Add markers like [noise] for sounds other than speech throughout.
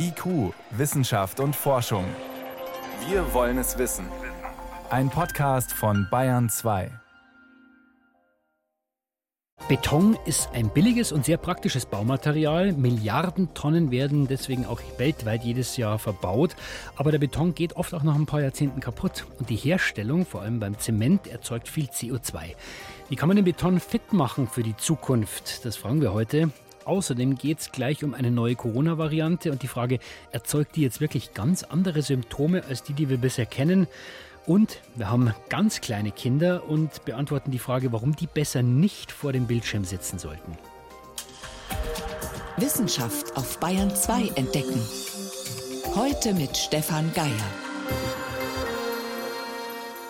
IQ, Wissenschaft und Forschung. Wir wollen es wissen. Ein Podcast von Bayern 2. Beton ist ein billiges und sehr praktisches Baumaterial. Milliarden Tonnen werden deswegen auch weltweit jedes Jahr verbaut. Aber der Beton geht oft auch nach ein paar Jahrzehnten kaputt. Und die Herstellung, vor allem beim Zement, erzeugt viel CO2. Wie kann man den Beton fit machen für die Zukunft? Das fragen wir heute. Außerdem geht es gleich um eine neue Corona-Variante und die Frage, erzeugt die jetzt wirklich ganz andere Symptome als die, die wir bisher kennen? Und wir haben ganz kleine Kinder und beantworten die Frage, warum die besser nicht vor dem Bildschirm sitzen sollten. Wissenschaft auf Bayern 2 entdecken. Heute mit Stefan Geier.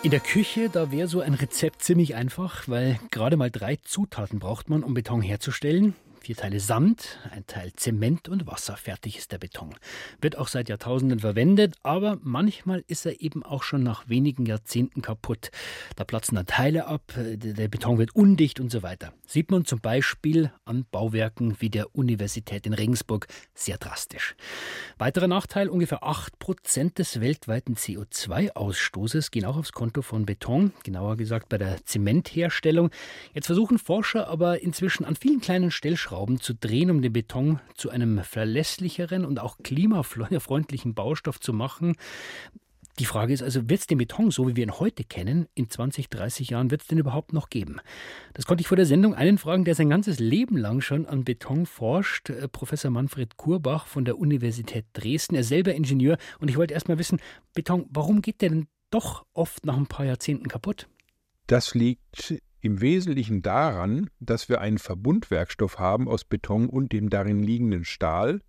In der Küche, da wäre so ein Rezept ziemlich einfach, weil gerade mal drei Zutaten braucht man, um Beton herzustellen. Vier Teile Sand, ein Teil Zement und Wasser. Fertig ist der Beton. Wird auch seit Jahrtausenden verwendet, aber manchmal ist er eben auch schon nach wenigen Jahrzehnten kaputt. Da platzen dann Teile ab, der Beton wird undicht und so weiter. Sieht man zum Beispiel an Bauwerken wie der Universität in Regensburg sehr drastisch. Weiterer Nachteil, ungefähr 8% des weltweiten CO2-Ausstoßes gehen auch aufs Konto von Beton, genauer gesagt bei der Zementherstellung. Jetzt versuchen Forscher aber inzwischen an vielen kleinen Stellschrauben Stellschrauben zu drehen, um den Beton zu einem verlässlicheren und auch klimafreundlichen Baustoff zu machen. Die Frage ist also, wird es den Beton, so wie wir ihn heute kennen, in 20, 30 Jahren, wird es den überhaupt noch geben? Das konnte ich vor der Sendung einen fragen, der sein ganzes Leben lang schon an Beton forscht, äh, Professor Manfred Kurbach von der Universität Dresden. Er selber Ingenieur. Und ich wollte erst mal wissen, Beton, warum geht der denn doch oft nach ein paar Jahrzehnten kaputt? Das liegt im Wesentlichen daran, dass wir einen Verbundwerkstoff haben aus Beton und dem darin liegenden Stahl,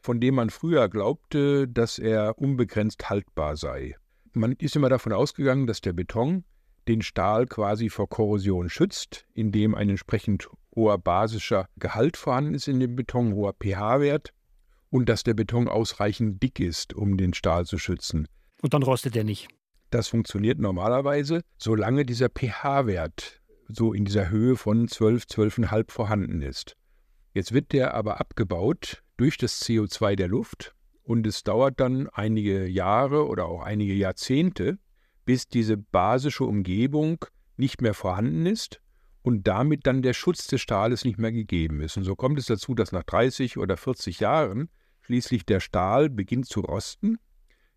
von dem man früher glaubte, dass er unbegrenzt haltbar sei. Man ist immer davon ausgegangen, dass der Beton den Stahl quasi vor Korrosion schützt, indem ein entsprechend hoher basischer Gehalt vorhanden ist in dem Beton, hoher pH-Wert und dass der Beton ausreichend dick ist, um den Stahl zu schützen. Und dann rostet er nicht. Das funktioniert normalerweise, solange dieser pH-Wert so in dieser Höhe von 12, 12,5 vorhanden ist. Jetzt wird der aber abgebaut durch das CO2 der Luft und es dauert dann einige Jahre oder auch einige Jahrzehnte, bis diese basische Umgebung nicht mehr vorhanden ist und damit dann der Schutz des Stahles nicht mehr gegeben ist. Und so kommt es dazu, dass nach 30 oder 40 Jahren schließlich der Stahl beginnt zu rosten.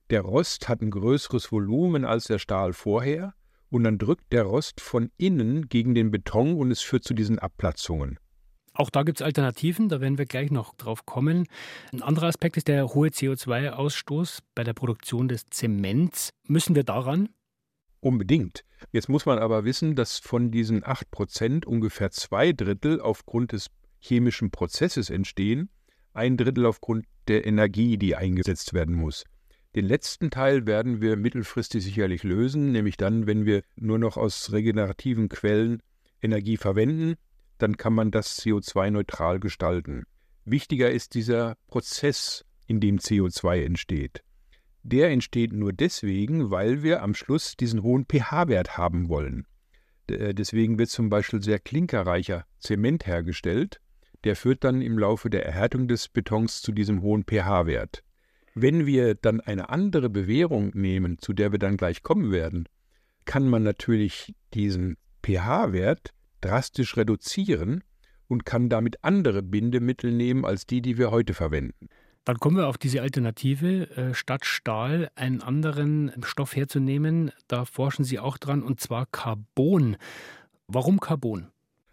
Der Rost hat ein größeres Volumen als der Stahl vorher und dann drückt der Rost von innen gegen den Beton und es führt zu diesen Abplatzungen. Auch da gibt es Alternativen, da werden wir gleich noch drauf kommen. Ein anderer Aspekt ist der hohe CO2-Ausstoß bei der Produktion des Zements. Müssen wir daran? Unbedingt. Jetzt muss man aber wissen, dass von diesen 8% ungefähr zwei Drittel aufgrund des chemischen Prozesses entstehen, ein Drittel aufgrund der Energie, die eingesetzt werden muss. Den letzten Teil werden wir mittelfristig sicherlich lösen, nämlich dann, wenn wir nur noch aus regenerativen Quellen Energie verwenden, dann kann man das CO2-neutral gestalten. Wichtiger ist dieser Prozess, in dem CO2 entsteht. Der entsteht nur deswegen, weil wir am Schluss diesen hohen pH-Wert haben wollen. Äh, deswegen wird zum Beispiel sehr klinkerreicher Zement hergestellt. Der führt dann im Laufe der Erhärtung des Betons zu diesem hohen pH-Wert. Wenn wir dann eine andere Bewährung nehmen, zu der wir dann gleich kommen werden, kann man natürlich diesen pH-Wert drastisch reduzieren und kann damit andere Bindemittel nehmen als die, die wir heute verwenden. Dann kommen wir auf diese Alternative, äh, statt Stahl einen anderen Stoff herzunehmen. Da forschen Sie auch dran, und zwar Carbon. Warum Carbon?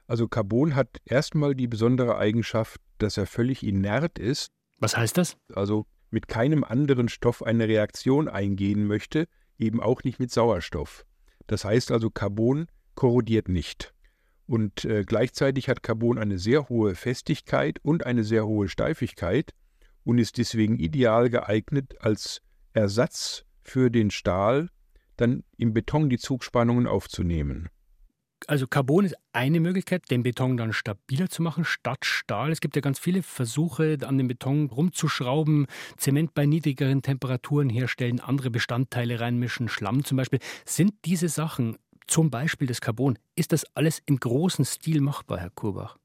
Also Carbon hat erstmal die besondere Eigenschaft, dass er völlig inert ist. Was heißt das? Also mit keinem anderen Stoff eine Reaktion eingehen möchte, eben auch nicht mit Sauerstoff. Das heißt also, Carbon korrodiert nicht. Und äh, gleichzeitig hat Carbon eine sehr hohe Festigkeit und eine sehr hohe Steifigkeit und ist deswegen ideal geeignet als Ersatz für den Stahl, dann im Beton die Zugspannungen aufzunehmen. Also Carbon ist eine Möglichkeit, den Beton dann stabiler zu machen statt Stahl. Es gibt ja ganz viele Versuche, an dem Beton rumzuschrauben, Zement bei niedrigeren Temperaturen herstellen, andere Bestandteile reinmischen, Schlamm zum Beispiel. Sind diese Sachen, zum Beispiel das Carbon, ist das alles im großen Stil machbar, Herr Kurbach?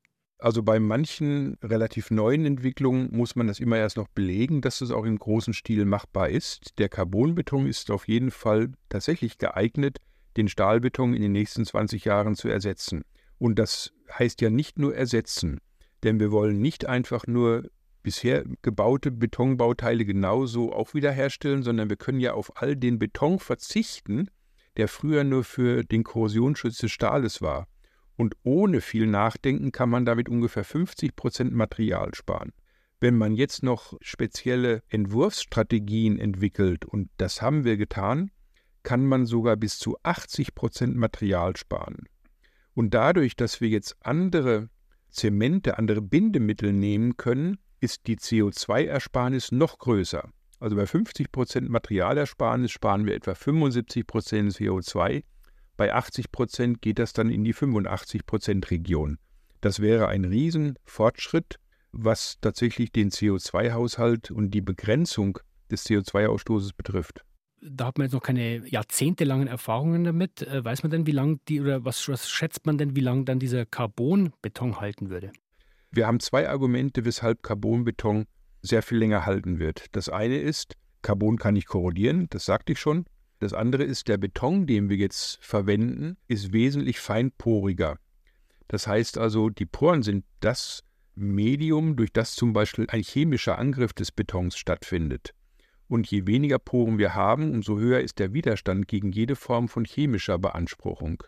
Also bei manchen relativ neuen Entwicklungen muss man das immer erst noch belegen, dass es auch im großen Stil machbar ist. Der Carbonbeton ist auf jeden Fall tatsächlich geeignet, den Stahlbeton in den nächsten 20 Jahren zu ersetzen. Und das heißt ja nicht nur ersetzen, denn wir wollen nicht einfach nur bisher gebaute Betonbauteile genauso auch wiederherstellen, sondern wir können ja auf all den Beton verzichten, der früher nur für den Korrosionsschutz des Stahles war. Und ohne viel Nachdenken kann man damit ungefähr 50 Prozent Material sparen. Wenn man jetzt noch spezielle Entwurfsstrategien entwickelt, und das haben wir getan, kann man sogar bis zu 80 Prozent Material sparen. Und dadurch, dass wir jetzt andere Zemente, andere Bindemittel nehmen können, ist die CO2-Ersparnis noch größer. Also bei 50 Prozent Materialersparnis sparen wir etwa 75 Prozent CO2. Bei 80 Prozent geht das dann in die 85 Prozent Region. Das wäre ein Riesenfortschritt, was tatsächlich den CO2-Haushalt und die Begrenzung des CO2-Ausstoßes betrifft da hat man jetzt noch keine jahrzehntelangen Erfahrungen damit. Äh, weiß man denn, wie lange die oder was, was schätzt man denn, wie lange dann dieser Carbonbeton halten würde? Wir haben zwei Argumente, weshalb Carbonbeton sehr viel länger halten wird. Das eine ist, Carbon kann nicht korrodieren, das sagte ich schon. Das andere ist, der Beton, den wir jetzt verwenden, ist wesentlich feinporiger. Das heißt also, die Poren sind das Medium, durch das zum Beispiel ein chemischer Angriff des Betons stattfindet. Und je weniger Poren wir haben, umso höher ist der Widerstand gegen jede Form von chemischer Beanspruchung.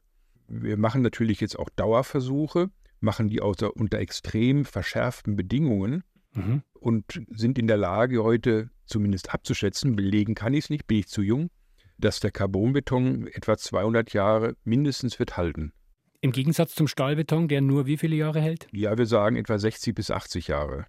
Wir machen natürlich jetzt auch Dauerversuche, machen die unter, unter extrem verschärften Bedingungen mhm. und sind in der Lage, heute zumindest abzuschätzen, belegen kann ich es nicht, bin ich zu jung, dass der Carbonbeton etwa 200 Jahre mindestens wird halten. Im Gegensatz zum Stahlbeton, der nur wie viele Jahre hält? Ja, wir sagen etwa 60 bis 80 Jahre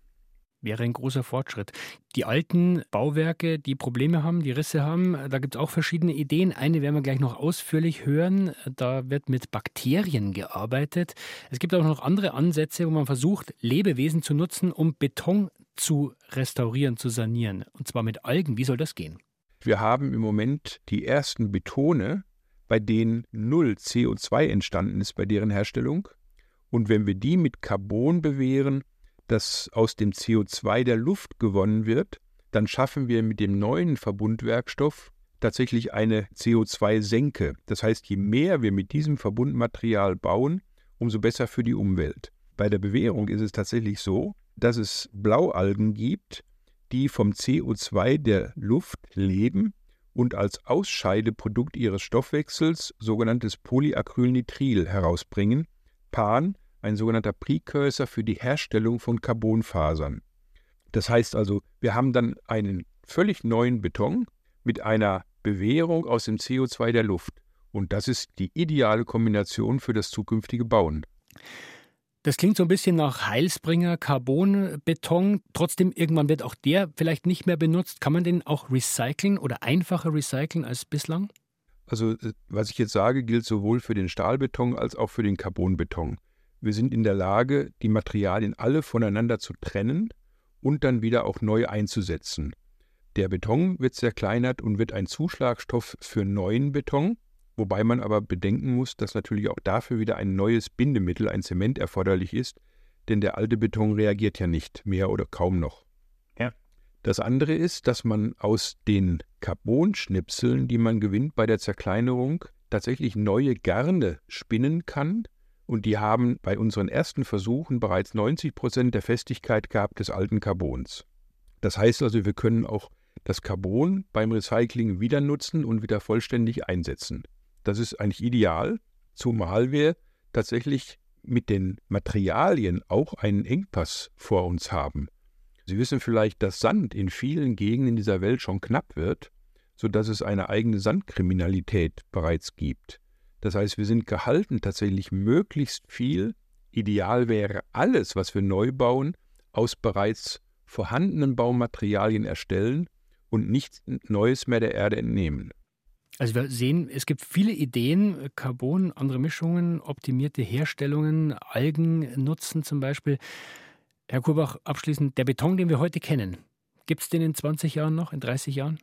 wäre ein großer Fortschritt. Die alten Bauwerke, die Probleme haben, die Risse haben, da gibt es auch verschiedene Ideen. Eine werden wir gleich noch ausführlich hören. Da wird mit Bakterien gearbeitet. Es gibt auch noch andere Ansätze, wo man versucht, Lebewesen zu nutzen, um Beton zu restaurieren, zu sanieren. Und zwar mit Algen. Wie soll das gehen? Wir haben im Moment die ersten Betone, bei denen null CO2 entstanden ist bei deren Herstellung. Und wenn wir die mit Carbon bewähren, das aus dem CO2 der Luft gewonnen wird, dann schaffen wir mit dem neuen Verbundwerkstoff tatsächlich eine CO2-Senke. Das heißt, je mehr wir mit diesem Verbundmaterial bauen, umso besser für die Umwelt. Bei der Bewährung ist es tatsächlich so, dass es Blaualgen gibt, die vom CO2 der Luft leben und als Ausscheideprodukt ihres Stoffwechsels sogenanntes Polyacrylnitril herausbringen. Pan ein sogenannter Precursor für die Herstellung von Carbonfasern. Das heißt also, wir haben dann einen völlig neuen Beton mit einer Bewährung aus dem CO2 der Luft. Und das ist die ideale Kombination für das zukünftige Bauen. Das klingt so ein bisschen nach Heilsbringer, Carbonbeton. Trotzdem, irgendwann wird auch der vielleicht nicht mehr benutzt. Kann man den auch recyceln oder einfacher recyceln als bislang? Also, äh, was ich jetzt sage, gilt sowohl für den Stahlbeton als auch für den Carbonbeton. Wir sind in der Lage, die Materialien alle voneinander zu trennen und dann wieder auch neu einzusetzen. Der Beton wird zerkleinert und wird ein Zuschlagstoff für neuen Beton, wobei man aber bedenken muss, dass natürlich auch dafür wieder ein neues Bindemittel, ein Zement erforderlich ist, denn der alte Beton reagiert ja nicht mehr oder kaum noch. Ja. Das andere ist, dass man aus den Carbonschnipseln, die man gewinnt bei der Zerkleinerung, tatsächlich neue Garne spinnen kann, und die haben bei unseren ersten Versuchen bereits 90 Prozent der Festigkeit gehabt des alten Carbons. Das heißt also, wir können auch das Carbon beim Recycling wieder nutzen und wieder vollständig einsetzen. Das ist eigentlich ideal, zumal wir tatsächlich mit den Materialien auch einen Engpass vor uns haben. Sie wissen vielleicht, dass Sand in vielen Gegenden dieser Welt schon knapp wird, sodass es eine eigene Sandkriminalität bereits gibt. Das heißt, wir sind gehalten, tatsächlich möglichst viel, ideal wäre alles, was wir neu bauen, aus bereits vorhandenen Baumaterialien erstellen und nichts Neues mehr der Erde entnehmen. Also wir sehen, es gibt viele Ideen, Carbon, andere Mischungen, optimierte Herstellungen, Algen nutzen zum Beispiel. Herr Kurbach, abschließend, der Beton, den wir heute kennen, gibt es den in 20 Jahren noch, in 30 Jahren?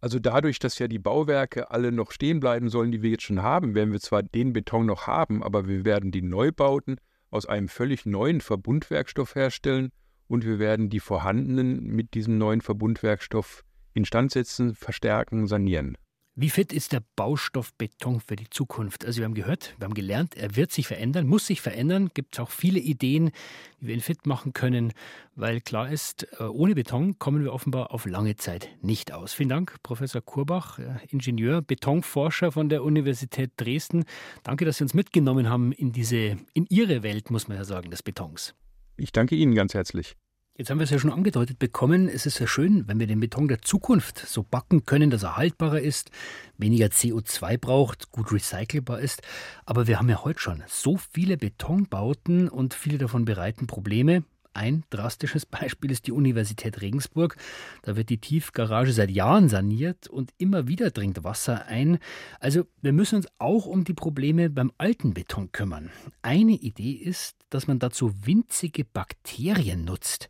Also dadurch, dass ja die Bauwerke alle noch stehen bleiben sollen, die wir jetzt schon haben, werden wir zwar den Beton noch haben, aber wir werden die Neubauten aus einem völlig neuen Verbundwerkstoff herstellen und wir werden die vorhandenen mit diesem neuen Verbundwerkstoff instand setzen, verstärken, sanieren. Wie fit ist der Baustoff Beton für die Zukunft? Also wir haben gehört, wir haben gelernt, er wird sich verändern, muss sich verändern. Gibt es auch viele Ideen, wie wir ihn fit machen können, weil klar ist, äh, ohne Beton kommen wir offenbar auf lange Zeit nicht aus. Vielen Dank, Professor Kurbach, äh, Ingenieur, Betonforscher von der Universität Dresden. Danke, dass Sie uns mitgenommen haben in diese, in Ihre Welt, muss man ja sagen, des Betons. Ich danke Ihnen ganz herzlich. Jetzt haben wir es ja schon angedeutet bekommen. Es ist ja schön, wenn wir den Beton der Zukunft so backen können, dass er haltbarer ist, weniger CO2 braucht, gut recycelbar ist. Aber wir haben ja heute schon so viele Betonbauten und viele davon bereiten Probleme. Ein drastisches [laughs] Beispiel ist die Universität Regensburg. Da wird die Tiefgarage seit Jahren saniert und immer wieder dringt Wasser ein. Also wir müssen uns auch um die Probleme beim alten Beton kümmern. Eine Idee ist, dass man dazu winzige Bakterien nutzt.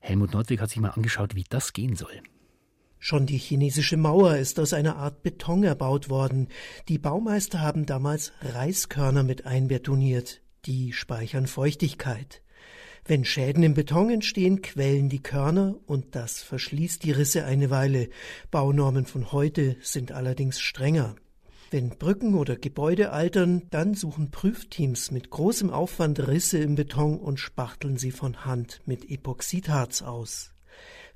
Helmut Nordwig hat sich mal angeschaut, wie das gehen soll. Schon die chinesische Mauer ist aus einer Art Beton erbaut worden. Die Baumeister haben damals Reiskörner mit einbetoniert. Die speichern Feuchtigkeit. Wenn Schäden im Beton entstehen, quellen die Körner und das verschließt die Risse eine Weile. Baunormen von heute sind allerdings strenger. Wenn Brücken oder Gebäude altern, dann suchen Prüfteams mit großem Aufwand Risse im Beton und spachteln sie von Hand mit Epoxidharz aus.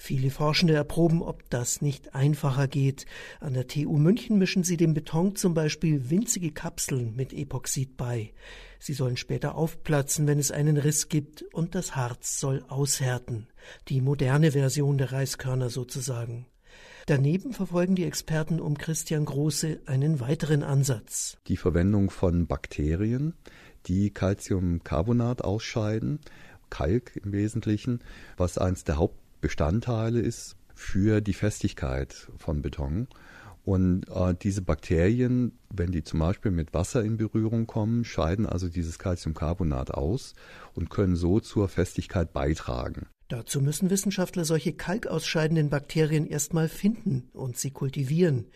Viele Forschende erproben, ob das nicht einfacher geht. An der TU München mischen sie dem Beton zum Beispiel winzige Kapseln mit Epoxid bei. Sie sollen später aufplatzen, wenn es einen Riss gibt, und das Harz soll aushärten. Die moderne Version der Reiskörner sozusagen. Daneben verfolgen die Experten um Christian Große einen weiteren Ansatz. Die Verwendung von Bakterien, die Calciumcarbonat ausscheiden, Kalk im Wesentlichen, was eines der Hauptbestandteile ist für die Festigkeit von Beton. Und äh, diese Bakterien, wenn die zum Beispiel mit Wasser in Berührung kommen, scheiden also dieses Calciumcarbonat aus und können so zur Festigkeit beitragen. Dazu müssen Wissenschaftler solche kalkausscheidenden Bakterien erstmal finden und sie kultivieren.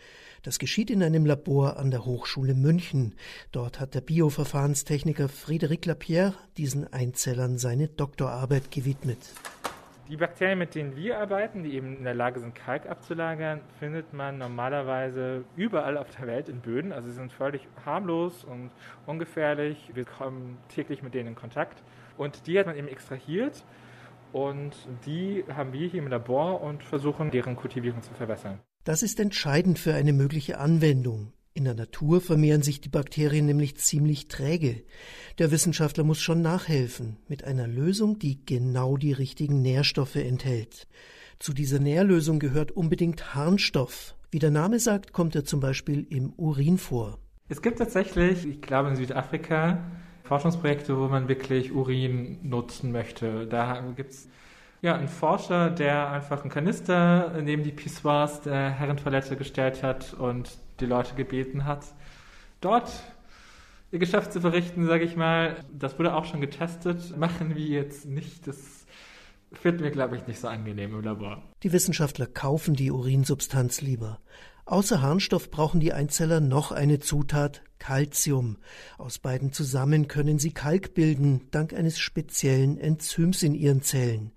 Das geschieht in einem Labor an der Hochschule München. Dort hat der Bioverfahrenstechniker Frédéric Lapierre diesen Einzellern seine Doktorarbeit gewidmet. Die Bakterien, mit denen wir arbeiten, die eben in der Lage sind, Kalk abzulagern, findet man normalerweise überall auf der Welt in Böden. Also sie sind völlig harmlos und ungefährlich. Wir kommen täglich mit denen in Kontakt. Und die hat man eben extrahiert und die haben wir hier im Labor und versuchen, deren Kultivierung zu verbessern. Das ist entscheidend für eine mögliche Anwendung. In der Natur vermehren sich die Bakterien nämlich ziemlich träge. Der Wissenschaftler muss schon nachhelfen mit einer Lösung, die genau die richtigen Nährstoffe enthält. Zu dieser Nährlösung gehört unbedingt Harnstoff. Wie der Name sagt, kommt er zum Beispiel im Urin vor. Es gibt tatsächlich, ich glaube in Südafrika, Forschungsprojekte, wo man wirklich Urin nutzen möchte. Da gibt es ja, einen Forscher, der einfach einen Kanister neben die Pissoirs der Herrentoilette gestellt hat und die Leute gebeten hat, dort ihr Geschäft zu verrichten, sage ich mal. Das wurde auch schon getestet. Machen wir jetzt nicht. Das finden wir, glaube ich, nicht so angenehm im Labor. Die Wissenschaftler kaufen die Urinsubstanz lieber. Außer Harnstoff brauchen die Einzeller noch eine Zutat, Calcium. Aus beiden zusammen können sie Kalk bilden, dank eines speziellen Enzyms in ihren Zellen.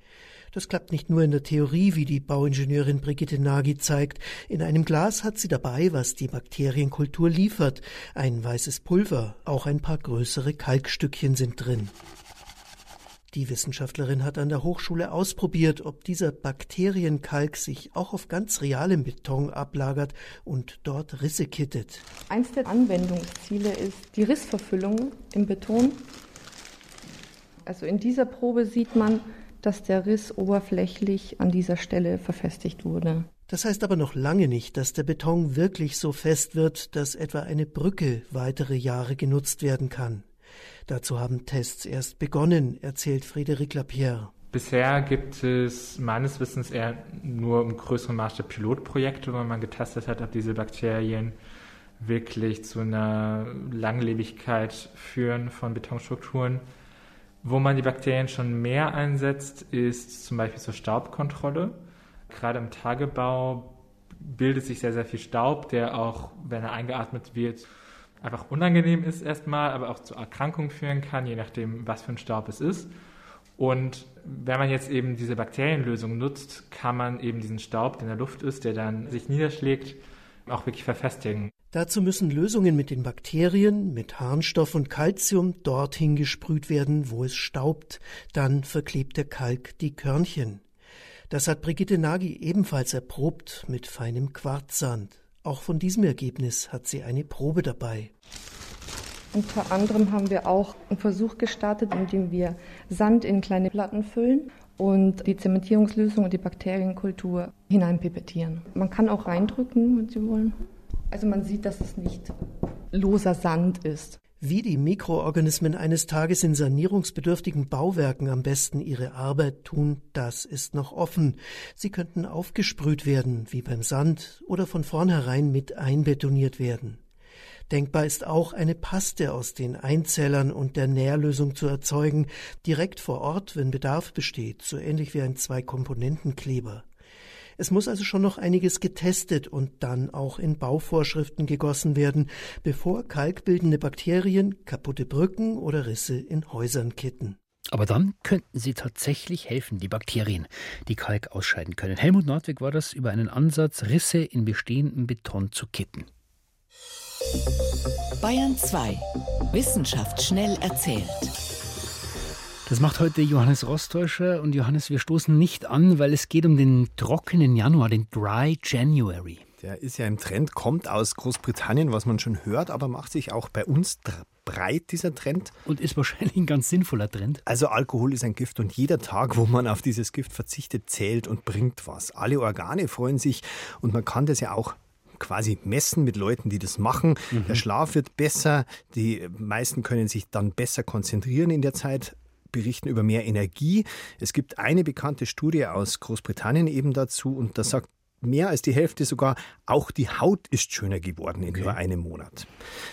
Das klappt nicht nur in der Theorie, wie die Bauingenieurin Brigitte Nagy zeigt. In einem Glas hat sie dabei, was die Bakterienkultur liefert. Ein weißes Pulver, auch ein paar größere Kalkstückchen sind drin. Die Wissenschaftlerin hat an der Hochschule ausprobiert, ob dieser Bakterienkalk sich auch auf ganz realem Beton ablagert und dort Risse kittet. Eins der Anwendungsziele ist die Rissverfüllung im Beton. Also in dieser Probe sieht man, dass der Riss oberflächlich an dieser Stelle verfestigt wurde. Das heißt aber noch lange nicht, dass der Beton wirklich so fest wird, dass etwa eine Brücke weitere Jahre genutzt werden kann. Dazu haben Tests erst begonnen, erzählt Frédéric Lapierre. Bisher gibt es meines Wissens eher nur im größeren Maßstab Pilotprojekte, wo man getestet hat, ob diese Bakterien wirklich zu einer Langlebigkeit führen von Betonstrukturen. Wo man die Bakterien schon mehr einsetzt, ist zum Beispiel zur Staubkontrolle. Gerade im Tagebau bildet sich sehr, sehr viel Staub, der auch, wenn er eingeatmet wird, einfach unangenehm ist erstmal, aber auch zu Erkrankungen führen kann, je nachdem, was für ein Staub es ist. Und wenn man jetzt eben diese Bakterienlösung nutzt, kann man eben diesen Staub, der in der Luft ist, der dann sich niederschlägt, auch wirklich verfestigen. Dazu müssen Lösungen mit den Bakterien, mit Harnstoff und Calcium dorthin gesprüht werden, wo es staubt. Dann verklebt der Kalk die Körnchen. Das hat Brigitte Nagy ebenfalls erprobt mit feinem Quarzsand. Auch von diesem Ergebnis hat sie eine Probe dabei. Unter anderem haben wir auch einen Versuch gestartet, in dem wir Sand in kleine Platten füllen und die Zementierungslösung und die Bakterienkultur hineinpipettieren. Man kann auch reindrücken, wenn Sie wollen. Also man sieht, dass es nicht loser Sand ist. Wie die Mikroorganismen eines Tages in sanierungsbedürftigen Bauwerken am besten ihre Arbeit tun, das ist noch offen. Sie könnten aufgesprüht werden, wie beim Sand, oder von vornherein mit einbetoniert werden. Denkbar ist auch, eine Paste aus den Einzellern und der Nährlösung zu erzeugen, direkt vor Ort, wenn Bedarf besteht, so ähnlich wie ein Zwei-Komponenten-Kleber. Es muss also schon noch einiges getestet und dann auch in Bauvorschriften gegossen werden, bevor kalkbildende Bakterien kaputte Brücken oder Risse in Häusern kitten. Aber dann könnten sie tatsächlich helfen, die Bakterien, die Kalk ausscheiden können. Helmut Nordwig war das über einen Ansatz, Risse in bestehendem Beton zu kitten. Bayern 2. Wissenschaft schnell erzählt. Das macht heute Johannes Rostäuscher. Und Johannes, wir stoßen nicht an, weil es geht um den trockenen Januar, den Dry January. Der ist ja im Trend, kommt aus Großbritannien, was man schon hört, aber macht sich auch bei uns breit, dieser Trend. Und ist wahrscheinlich ein ganz sinnvoller Trend. Also Alkohol ist ein Gift und jeder Tag, wo man auf dieses Gift verzichtet, zählt und bringt was. Alle Organe freuen sich und man kann das ja auch quasi messen mit Leuten, die das machen. Mhm. Der Schlaf wird besser, die meisten können sich dann besser konzentrieren in der Zeit berichten über mehr Energie. Es gibt eine bekannte Studie aus Großbritannien eben dazu und da sagt mehr als die Hälfte sogar, auch die Haut ist schöner geworden in okay. nur einem Monat.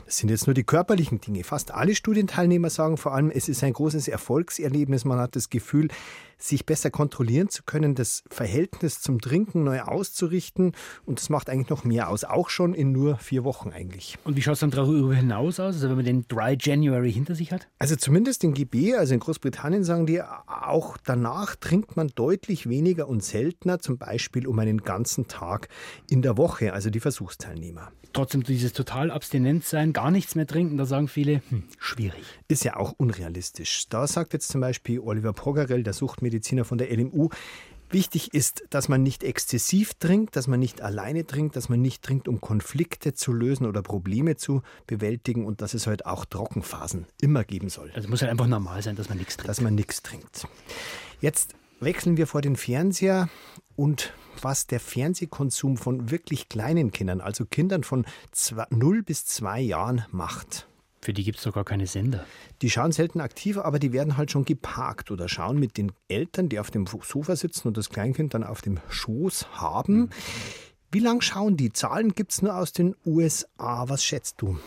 Das sind jetzt nur die körperlichen Dinge. Fast alle Studienteilnehmer sagen vor allem, es ist ein großes Erfolgserlebnis. Man hat das Gefühl, sich besser kontrollieren zu können, das Verhältnis zum Trinken neu auszurichten. Und das macht eigentlich noch mehr aus, auch schon in nur vier Wochen eigentlich. Und wie schaut es dann darüber hinaus aus, also wenn man den Dry January hinter sich hat? Also zumindest in GB, also in Großbritannien sagen die, auch danach trinkt man deutlich weniger und seltener, zum Beispiel um einen ganzen Tag in der Woche, also die Versuchsteilnehmer. Trotzdem dieses total abstinent sein, gar nichts mehr trinken, da sagen viele, hm, schwierig. Ist ja auch unrealistisch. Da sagt jetzt zum Beispiel Oliver Pogarell, der Suchtmediziner, Mediziner von der LMU. Wichtig ist, dass man nicht exzessiv trinkt, dass man nicht alleine trinkt, dass man nicht trinkt, um Konflikte zu lösen oder Probleme zu bewältigen und dass es halt auch Trockenphasen immer geben soll. Also muss halt einfach normal sein, dass man nichts trinkt. Dass man nichts trinkt. Jetzt wechseln wir vor den Fernseher und was der Fernsehkonsum von wirklich kleinen Kindern, also Kindern von 0 bis 2 Jahren macht. Für die gibt es doch gar keine Sender. Die schauen selten aktiv, aber die werden halt schon geparkt oder schauen mit den Eltern, die auf dem Sofa sitzen und das Kleinkind dann auf dem Schoß haben. Mhm. Wie lang schauen die? Zahlen gibt es nur aus den USA. Was schätzt du?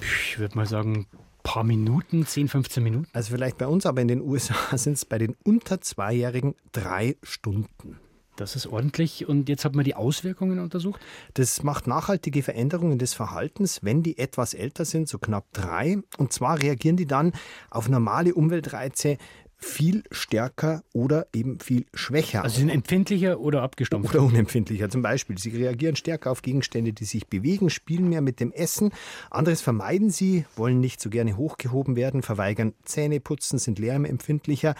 Ich würde mal sagen, paar Minuten, 10, 15 Minuten. Also vielleicht bei uns, aber in den USA [laughs] sind es bei den unter Zweijährigen drei Stunden. Das ist ordentlich. Und jetzt hat man die Auswirkungen untersucht? Das macht nachhaltige Veränderungen des Verhaltens, wenn die etwas älter sind, so knapp drei. Und zwar reagieren die dann auf normale Umweltreize viel stärker oder eben viel schwächer. Also sind empfindlicher oder abgestumpft? Oder unempfindlicher. Zum Beispiel, sie reagieren stärker auf Gegenstände, die sich bewegen, spielen mehr mit dem Essen. Anderes vermeiden sie, wollen nicht so gerne hochgehoben werden, verweigern Zähneputzen, sind lärmempfindlicher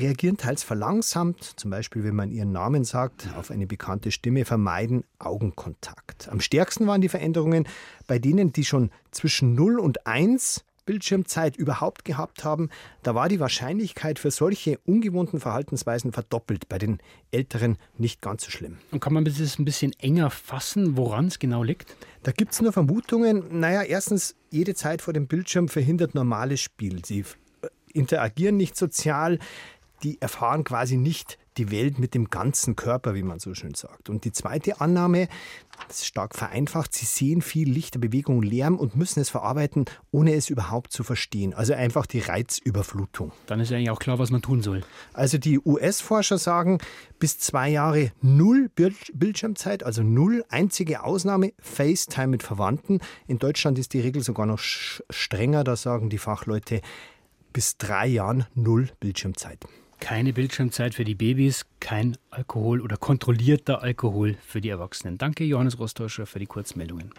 reagieren teils verlangsamt, zum Beispiel wenn man ihren Namen sagt, auf eine bekannte Stimme, vermeiden Augenkontakt. Am stärksten waren die Veränderungen bei denen, die schon zwischen 0 und 1 Bildschirmzeit überhaupt gehabt haben, da war die Wahrscheinlichkeit für solche ungewohnten Verhaltensweisen verdoppelt. Bei den Älteren nicht ganz so schlimm. Und kann man das ein bisschen enger fassen, woran es genau liegt? Da gibt es nur Vermutungen. Naja, erstens, jede Zeit vor dem Bildschirm verhindert normales Spiel. Sie interagieren nicht sozial, die erfahren quasi nicht die Welt mit dem ganzen Körper, wie man so schön sagt. Und die zweite Annahme, das ist stark vereinfacht, sie sehen viel Lichter, Bewegung, Lärm und müssen es verarbeiten, ohne es überhaupt zu verstehen. Also einfach die Reizüberflutung. Dann ist eigentlich auch klar, was man tun soll. Also die US-Forscher sagen, bis zwei Jahre null Bildschirmzeit, also null, einzige Ausnahme, FaceTime mit Verwandten. In Deutschland ist die Regel sogar noch strenger, da sagen die Fachleute, bis drei Jahren null Bildschirmzeit. Keine Bildschirmzeit für die Babys, kein Alkohol oder kontrollierter Alkohol für die Erwachsenen. Danke, Johannes Rostäuscher, für die Kurzmeldungen.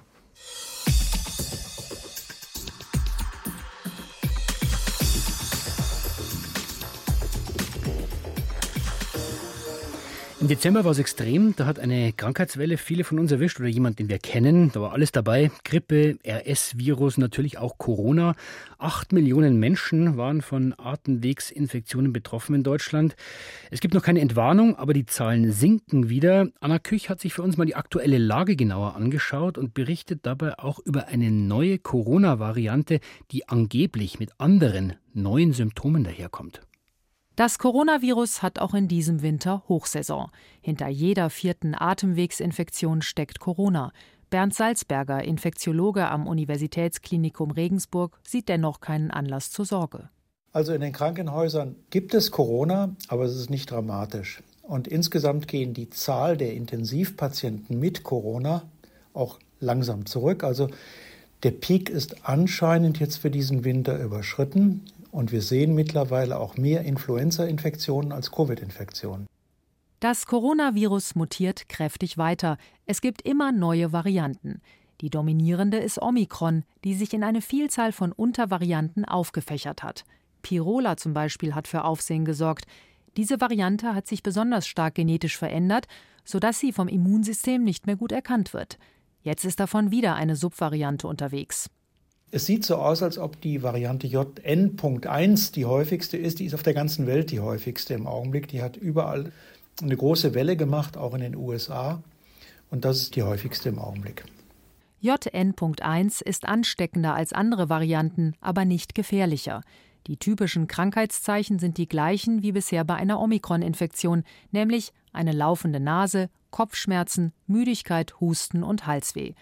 Im Dezember war es extrem. Da hat eine Krankheitswelle viele von uns erwischt oder jemand, den wir kennen. Da war alles dabei. Grippe, RS-Virus, natürlich auch Corona. Acht Millionen Menschen waren von Atemwegsinfektionen betroffen in Deutschland. Es gibt noch keine Entwarnung, aber die Zahlen sinken wieder. Anna Küch hat sich für uns mal die aktuelle Lage genauer angeschaut und berichtet dabei auch über eine neue Corona-Variante, die angeblich mit anderen neuen Symptomen daherkommt. Das Coronavirus hat auch in diesem Winter Hochsaison. Hinter jeder vierten Atemwegsinfektion steckt Corona. Bernd Salzberger, Infektiologe am Universitätsklinikum Regensburg, sieht dennoch keinen Anlass zur Sorge. Also in den Krankenhäusern gibt es Corona, aber es ist nicht dramatisch. Und insgesamt gehen die Zahl der Intensivpatienten mit Corona auch langsam zurück. Also der Peak ist anscheinend jetzt für diesen Winter überschritten. Und wir sehen mittlerweile auch mehr Influenza-Infektionen als Covid-Infektionen. Das Coronavirus mutiert kräftig weiter. Es gibt immer neue Varianten. Die dominierende ist Omikron, die sich in eine Vielzahl von Untervarianten aufgefächert hat. Pirola zum Beispiel hat für Aufsehen gesorgt. Diese Variante hat sich besonders stark genetisch verändert, sodass sie vom Immunsystem nicht mehr gut erkannt wird. Jetzt ist davon wieder eine Subvariante unterwegs. Es sieht so aus, als ob die Variante JN.1 die häufigste ist. Die ist auf der ganzen Welt die häufigste im Augenblick. Die hat überall eine große Welle gemacht, auch in den USA. Und das ist die häufigste im Augenblick. JN.1 ist ansteckender als andere Varianten, aber nicht gefährlicher. Die typischen Krankheitszeichen sind die gleichen wie bisher bei einer Omikron-Infektion, nämlich eine laufende Nase, Kopfschmerzen, Müdigkeit, Husten und Halsweh.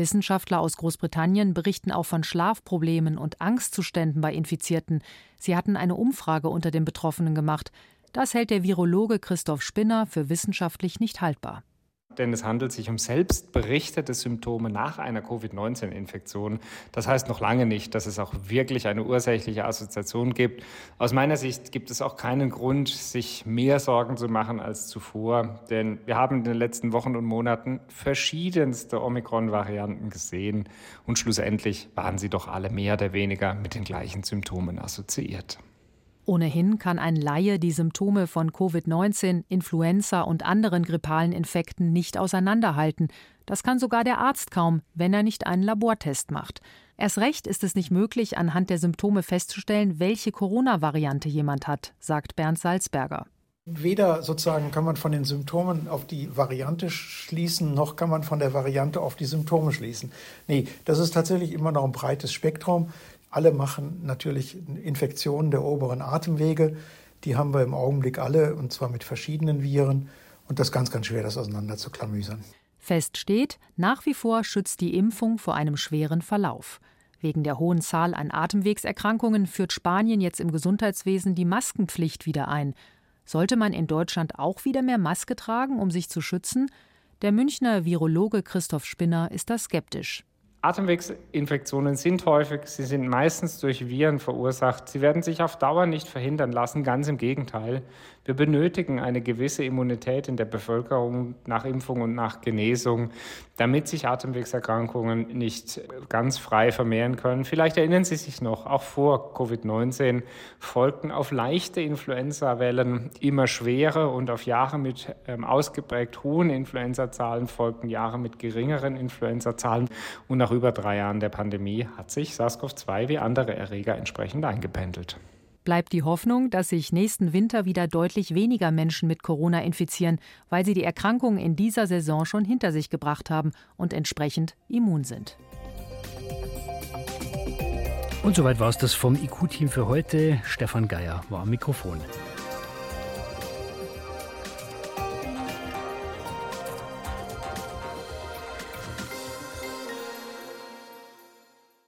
Wissenschaftler aus Großbritannien berichten auch von Schlafproblemen und Angstzuständen bei Infizierten. Sie hatten eine Umfrage unter den Betroffenen gemacht. Das hält der Virologe Christoph Spinner für wissenschaftlich nicht haltbar denn es handelt sich um selbstberichtete Symptome nach einer Covid-19-Infektion. Das heißt noch lange nicht, dass es auch wirklich eine ursächliche Assoziation gibt. Aus meiner Sicht gibt es auch keinen Grund, sich mehr Sorgen zu machen als zuvor, denn wir haben in den letzten Wochen und Monaten verschiedenste Omikron-Varianten gesehen und schlussendlich waren sie doch alle mehr oder weniger mit den gleichen Symptomen assoziiert. Ohnehin kann ein Laie die Symptome von Covid-19, Influenza und anderen grippalen Infekten nicht auseinanderhalten. Das kann sogar der Arzt kaum, wenn er nicht einen Labortest macht. Erst recht ist es nicht möglich, anhand der Symptome festzustellen, welche Corona-Variante jemand hat, sagt Bernd Salzberger. Weder sozusagen kann man von den Symptomen auf die Variante schließen, noch kann man von der Variante auf die Symptome schließen. Nee, das ist tatsächlich immer noch ein breites Spektrum. Alle machen natürlich Infektionen der oberen Atemwege. Die haben wir im Augenblick alle, und zwar mit verschiedenen Viren. Und das ist ganz, ganz schwer, das auseinander zu klamüsern. Fest steht, nach wie vor schützt die Impfung vor einem schweren Verlauf. Wegen der hohen Zahl an Atemwegserkrankungen führt Spanien jetzt im Gesundheitswesen die Maskenpflicht wieder ein. Sollte man in Deutschland auch wieder mehr Maske tragen, um sich zu schützen? Der Münchner Virologe Christoph Spinner ist da skeptisch. Atemwegsinfektionen sind häufig, sie sind meistens durch Viren verursacht. Sie werden sich auf Dauer nicht verhindern lassen, ganz im Gegenteil. Wir benötigen eine gewisse Immunität in der Bevölkerung nach Impfung und nach Genesung, damit sich Atemwegserkrankungen nicht ganz frei vermehren können. Vielleicht erinnern Sie sich noch, auch vor Covid-19 folgten auf leichte Influenza-Wellen immer schwere und auf Jahre mit ähm, ausgeprägt hohen Influenza-Zahlen folgten Jahre mit geringeren Influenza-Zahlen. Und nach über drei Jahren der Pandemie hat sich SARS-CoV-2 wie andere Erreger entsprechend eingependelt bleibt die Hoffnung, dass sich nächsten Winter wieder deutlich weniger Menschen mit Corona infizieren, weil sie die Erkrankung in dieser Saison schon hinter sich gebracht haben und entsprechend immun sind. Und soweit war es das vom IQ-Team für heute. Stefan Geier war am Mikrofon.